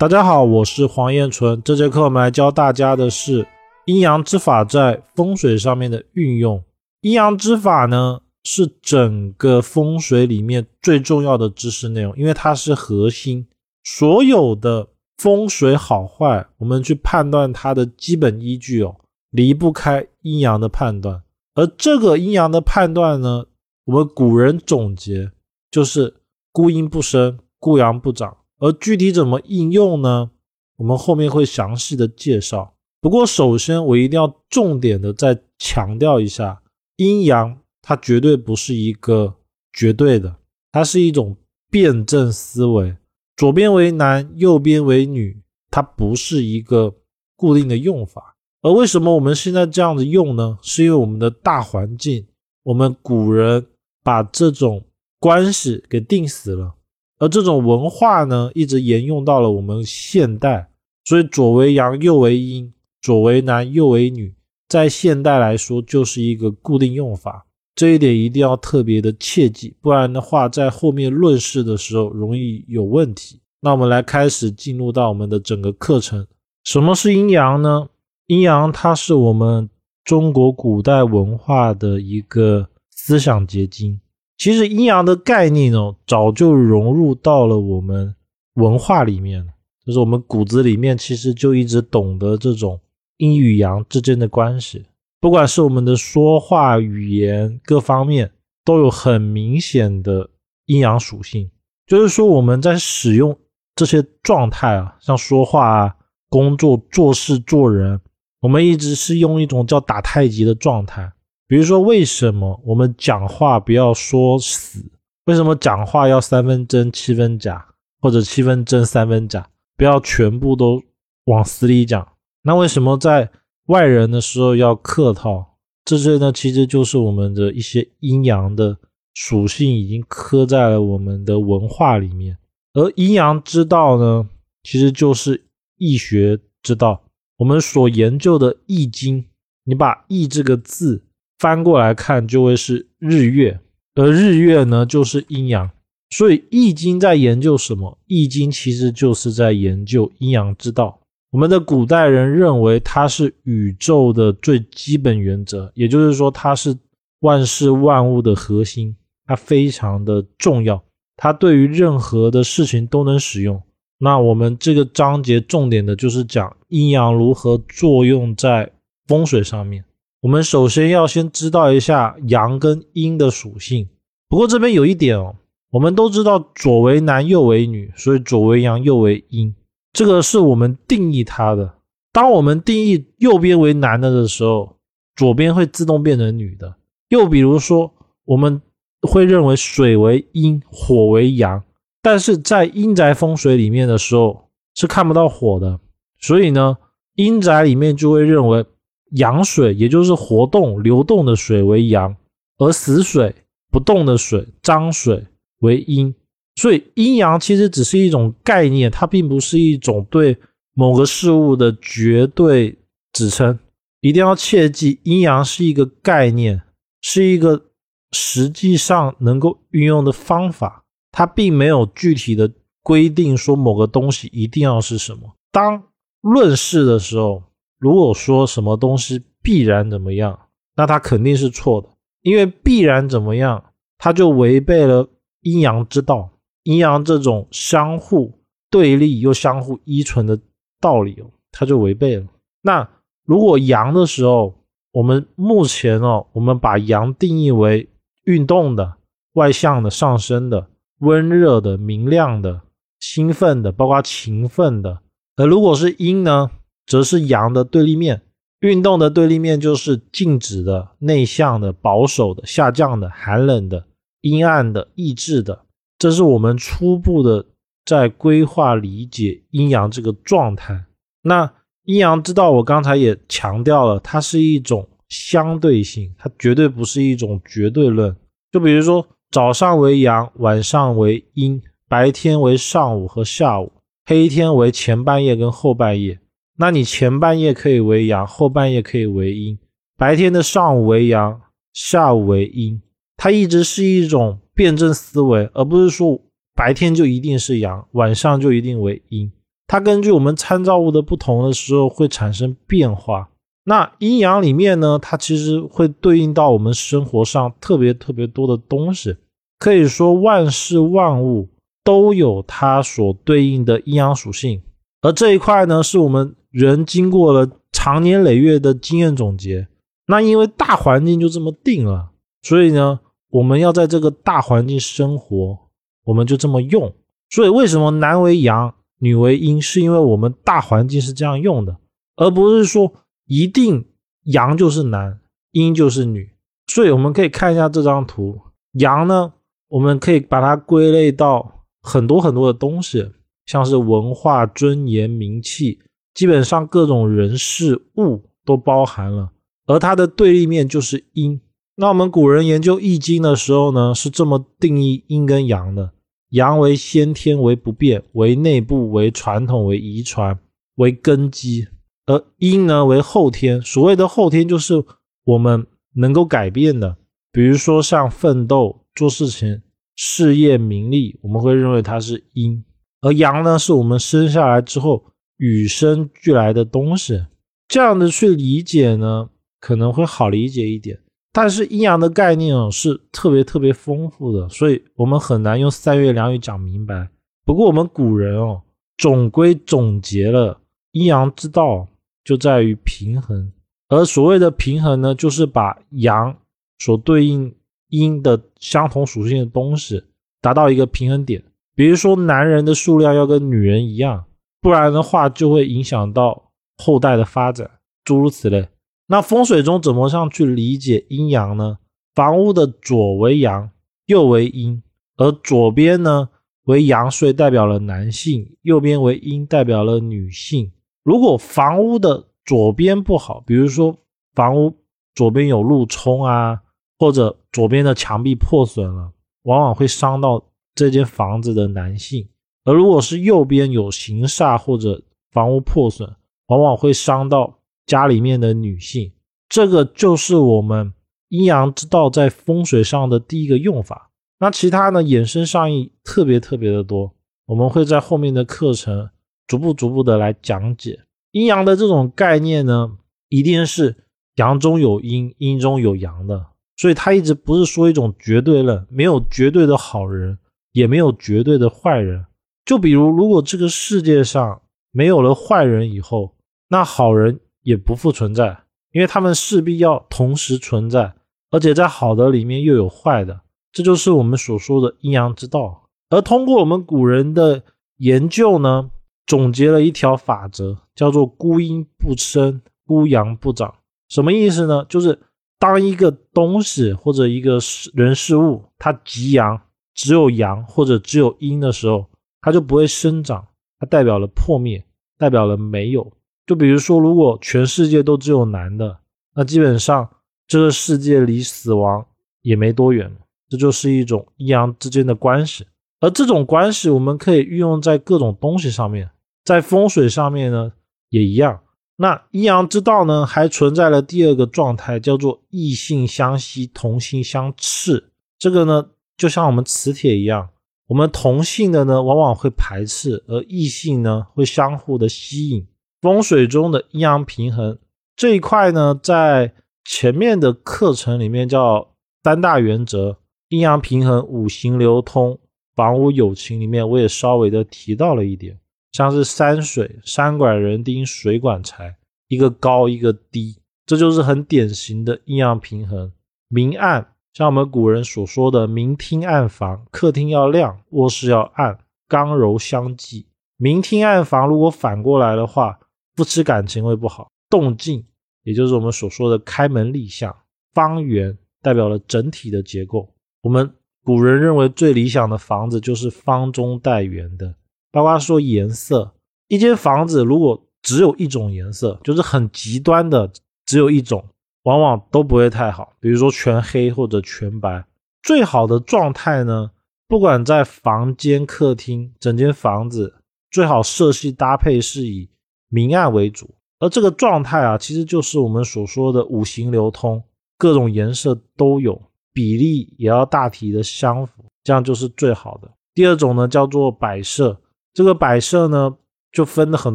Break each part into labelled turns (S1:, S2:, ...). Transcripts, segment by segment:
S1: 大家好，我是黄彦纯。这节课我们来教大家的是阴阳之法在风水上面的运用。阴阳之法呢，是整个风水里面最重要的知识内容，因为它是核心。所有的风水好坏，我们去判断它的基本依据哦，离不开阴阳的判断。而这个阴阳的判断呢，我们古人总结就是孤阴不生，孤阳不长。而具体怎么应用呢？我们后面会详细的介绍。不过首先我一定要重点的再强调一下。阴阳它绝对不是一个绝对的，它是一种辩证思维。左边为男，右边为女，它不是一个固定的用法。而为什么我们现在这样子用呢？是因为我们的大环境，我们古人把这种关系给定死了，而这种文化呢，一直沿用到了我们现代。所以左为阳，右为阴；左为男，右为女。在现代来说，就是一个固定用法，这一点一定要特别的切记，不然的话，在后面论事的时候容易有问题。那我们来开始进入到我们的整个课程。什么是阴阳呢？阴阳它是我们中国古代文化的一个思想结晶。其实阴阳的概念呢，早就融入到了我们文化里面就是我们骨子里面其实就一直懂得这种。阴与阳之间的关系，不管是我们的说话语言各方面，都有很明显的阴阳属性。就是说，我们在使用这些状态啊，像说话啊、工作、做事、做人，我们一直是用一种叫打太极的状态。比如说，为什么我们讲话不要说死？为什么讲话要三分真七分假，或者七分真三分假？不要全部都往死里讲。那为什么在外人的时候要客套？这些呢，其实就是我们的一些阴阳的属性已经刻在了我们的文化里面。而阴阳之道呢，其实就是易学之道。我们所研究的《易经》，你把“易”这个字翻过来看，就会是日月，而日月呢，就是阴阳。所以，《易经》在研究什么？《易经》其实就是在研究阴阳之道。我们的古代人认为它是宇宙的最基本原则，也就是说，它是万事万物的核心，它非常的重要，它对于任何的事情都能使用。那我们这个章节重点的就是讲阴阳如何作用在风水上面。我们首先要先知道一下阳跟阴的属性。不过这边有一点哦，我们都知道左为男，右为女，所以左为阳，右为阴。这个是我们定义它的。当我们定义右边为男的的时候，左边会自动变成女的。又比如说，我们会认为水为阴，火为阳，但是在阴宅风水里面的时候是看不到火的，所以呢，阴宅里面就会认为阳水，也就是活动、流动的水为阳，而死水、不动的水、脏水为阴。所以阴阳其实只是一种概念，它并不是一种对某个事物的绝对指称。一定要切记，阴阳是一个概念，是一个实际上能够运用的方法。它并没有具体的规定说某个东西一定要是什么。当论事的时候，如果说什么东西必然怎么样，那它肯定是错的，因为必然怎么样，它就违背了阴阳之道。阴阳这种相互对立又相互依存的道理哦，它就违背了。那如果阳的时候，我们目前哦，我们把阳定义为运动的、外向的、上升的、温热的、明亮的、兴奋的，包括勤奋的。而如果是阴呢，则是阳的对立面。运动的对立面就是静止的、内向的、保守的、下降的、寒冷的、阴暗的、抑制的。这是我们初步的在规划理解阴阳这个状态。那阴阳之道，我刚才也强调了，它是一种相对性，它绝对不是一种绝对论。就比如说，早上为阳，晚上为阴；白天为上午和下午，黑天为前半夜跟后半夜。那你前半夜可以为阳，后半夜可以为阴。白天的上午为阳，下午为阴。它一直是一种。辩证思维，而不是说白天就一定是阳，晚上就一定为阴。它根据我们参照物的不同的时候会产生变化。那阴阳里面呢，它其实会对应到我们生活上特别特别多的东西，可以说万事万物都有它所对应的阴阳属性。而这一块呢，是我们人经过了长年累月的经验总结。那因为大环境就这么定了，所以呢，我们要在这个大环境生活，我们就这么用。所以为什么男为阳？女为阴，是因为我们大环境是这样用的，而不是说一定阳就是男，阴就是女。所以我们可以看一下这张图，阳呢，我们可以把它归类到很多很多的东西，像是文化、尊严、名气，基本上各种人事物都包含了。而它的对立面就是阴。那我们古人研究易经的时候呢，是这么定义阴跟阳的。阳为先天，为不变，为内部，为传统，为遗传，为根基；而阴呢为后天。所谓的后天，就是我们能够改变的，比如说像奋斗、做事情、事业、名利，我们会认为它是阴；而阳呢，是我们生下来之后与生俱来的东西。这样的去理解呢，可能会好理解一点。但是阴阳的概念是特别特别丰富的，所以我们很难用三言两语讲明白。不过我们古人哦总归总结了阴阳之道就在于平衡，而所谓的平衡呢，就是把阳所对应阴的相同属性的东西达到一个平衡点。比如说男人的数量要跟女人一样，不然的话就会影响到后代的发展，诸如此类。那风水中怎么上去理解阴阳呢？房屋的左为阳，右为阴，而左边呢为阳，所以代表了男性；右边为阴，代表了女性。如果房屋的左边不好，比如说房屋左边有路冲啊，或者左边的墙壁破损了，往往会伤到这间房子的男性；而如果是右边有形煞或者房屋破损，往往会伤到。家里面的女性，这个就是我们阴阳之道在风水上的第一个用法。那其他呢，衍生上意特别特别的多，我们会在后面的课程逐步逐步的来讲解阴阳的这种概念呢，一定是阳中有阴，阴中有阳的。所以它一直不是说一种绝对论，没有绝对的好人，也没有绝对的坏人。就比如，如果这个世界上没有了坏人以后，那好人。也不复存在，因为他们势必要同时存在，而且在好的里面又有坏的，这就是我们所说的阴阳之道。而通过我们古人的研究呢，总结了一条法则，叫做孤阴不生，孤阳不长。什么意思呢？就是当一个东西或者一个人事物它极阳，只有阳或者只有阴的时候，它就不会生长，它代表了破灭，代表了没有。就比如说，如果全世界都只有男的，那基本上这个世界离死亡也没多远了。这就是一种阴阳之间的关系，而这种关系我们可以运用在各种东西上面，在风水上面呢也一样。那阴阳之道呢，还存在了第二个状态，叫做异性相吸，同性相斥。这个呢，就像我们磁铁一样，我们同性的呢往往会排斥，而异性呢会相互的吸引。风水中的阴阳平衡这一块呢，在前面的课程里面叫三大原则：阴阳平衡、五行流通、房屋友情里面，我也稍微的提到了一点，像是山水，山管人丁，水管财，一个高一个低，这就是很典型的阴阳平衡。明暗，像我们古人所说的明厅暗房，客厅要亮，卧室要暗，刚柔相济。明厅暗房如果反过来的话。夫妻感情会不好，动静也就是我们所说的开门立向，方圆代表了整体的结构。我们古人认为最理想的房子就是方中带圆的。包括说颜色，一间房子如果只有一种颜色，就是很极端的只有一种，往往都不会太好。比如说全黑或者全白，最好的状态呢，不管在房间、客厅，整间房子最好色系搭配是以。明暗为主，而这个状态啊，其实就是我们所说的五行流通，各种颜色都有，比例也要大体的相符，这样就是最好的。第二种呢，叫做摆设，这个摆设呢，就分了很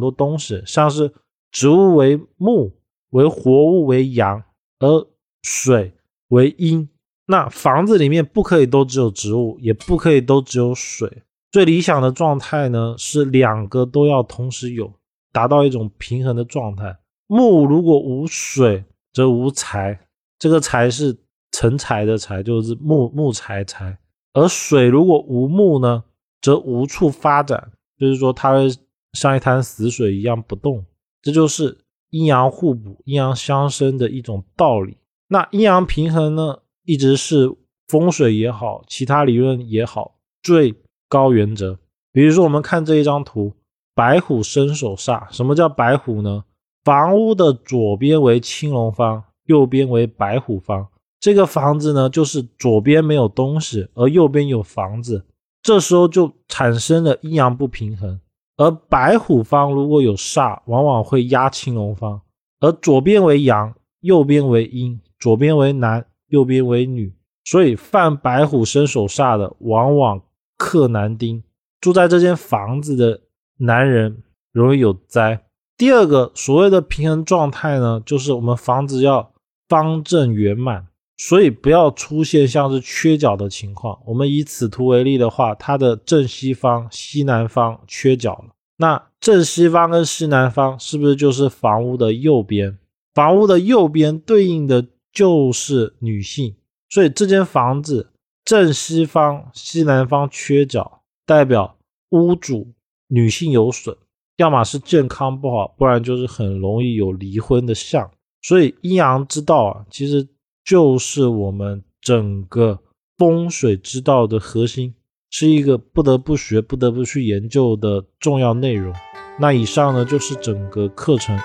S1: 多东西，像是植物为木，为活物为阳，而水为阴。那房子里面不可以都只有植物，也不可以都只有水。最理想的状态呢，是两个都要同时有，达到一种平衡的状态。木如果无水，则无财，这个财是成材的材，就是木木材材。而水如果无木呢，则无处发展，就是说它会像一滩死水一样不动。这就是阴阳互补、阴阳相生的一种道理。那阴阳平衡呢，一直是风水也好，其他理论也好，最高原则。比如说，我们看这一张图，白虎生手煞。什么叫白虎呢？房屋的左边为青龙方，右边为白虎方。这个房子呢，就是左边没有东西，而右边有房子，这时候就产生了阴阳不平衡。而白虎方如果有煞，往往会压青龙方。而左边为阳，右边为阴，左边为男，右边为女，所以犯白虎生手煞的，往往克男丁。住在这间房子的男人容易有灾。第二个所谓的平衡状态呢，就是我们房子要方正圆满，所以不要出现像是缺角的情况。我们以此图为例的话，它的正西方、西南方缺角了。那正西方跟西南方是不是就是房屋的右边？房屋的右边对应的就是女性，所以这间房子正西方、西南方缺角，代表屋主女性有损。要么是健康不好，不然就是很容易有离婚的相。所以阴阳之道啊，其实就是我们整个风水之道的核心，是一个不得不学、不得不去研究的重要内容。那以上呢，就是整个课程